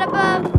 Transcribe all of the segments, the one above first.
up above.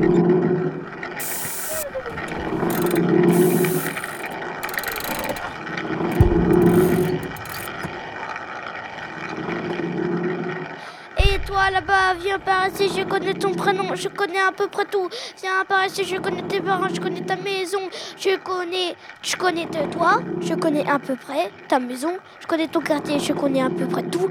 Et toi là-bas, viens par ici, je connais ton prénom, je connais à peu près tout. Viens par ici, je connais tes parents, je connais ta maison, je connais, je connais toi, je connais à peu près ta maison, je connais ton quartier, je connais à peu près tout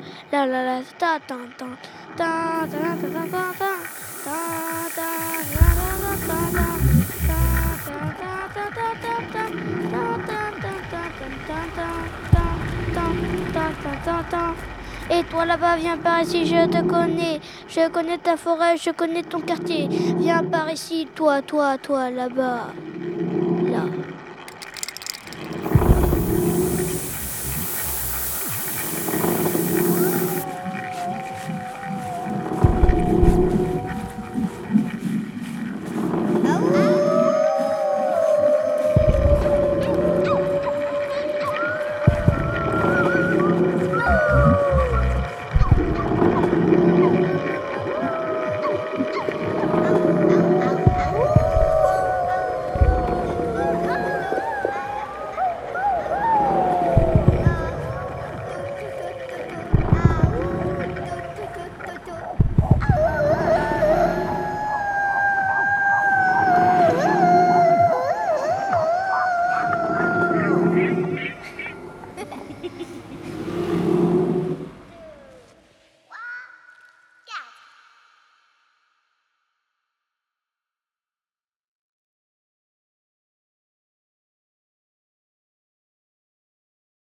et toi là-bas, viens par ici, je te connais. Je connais ta forêt, je connais ton quartier. Viens par ici, toi, toi, toi, là-bas.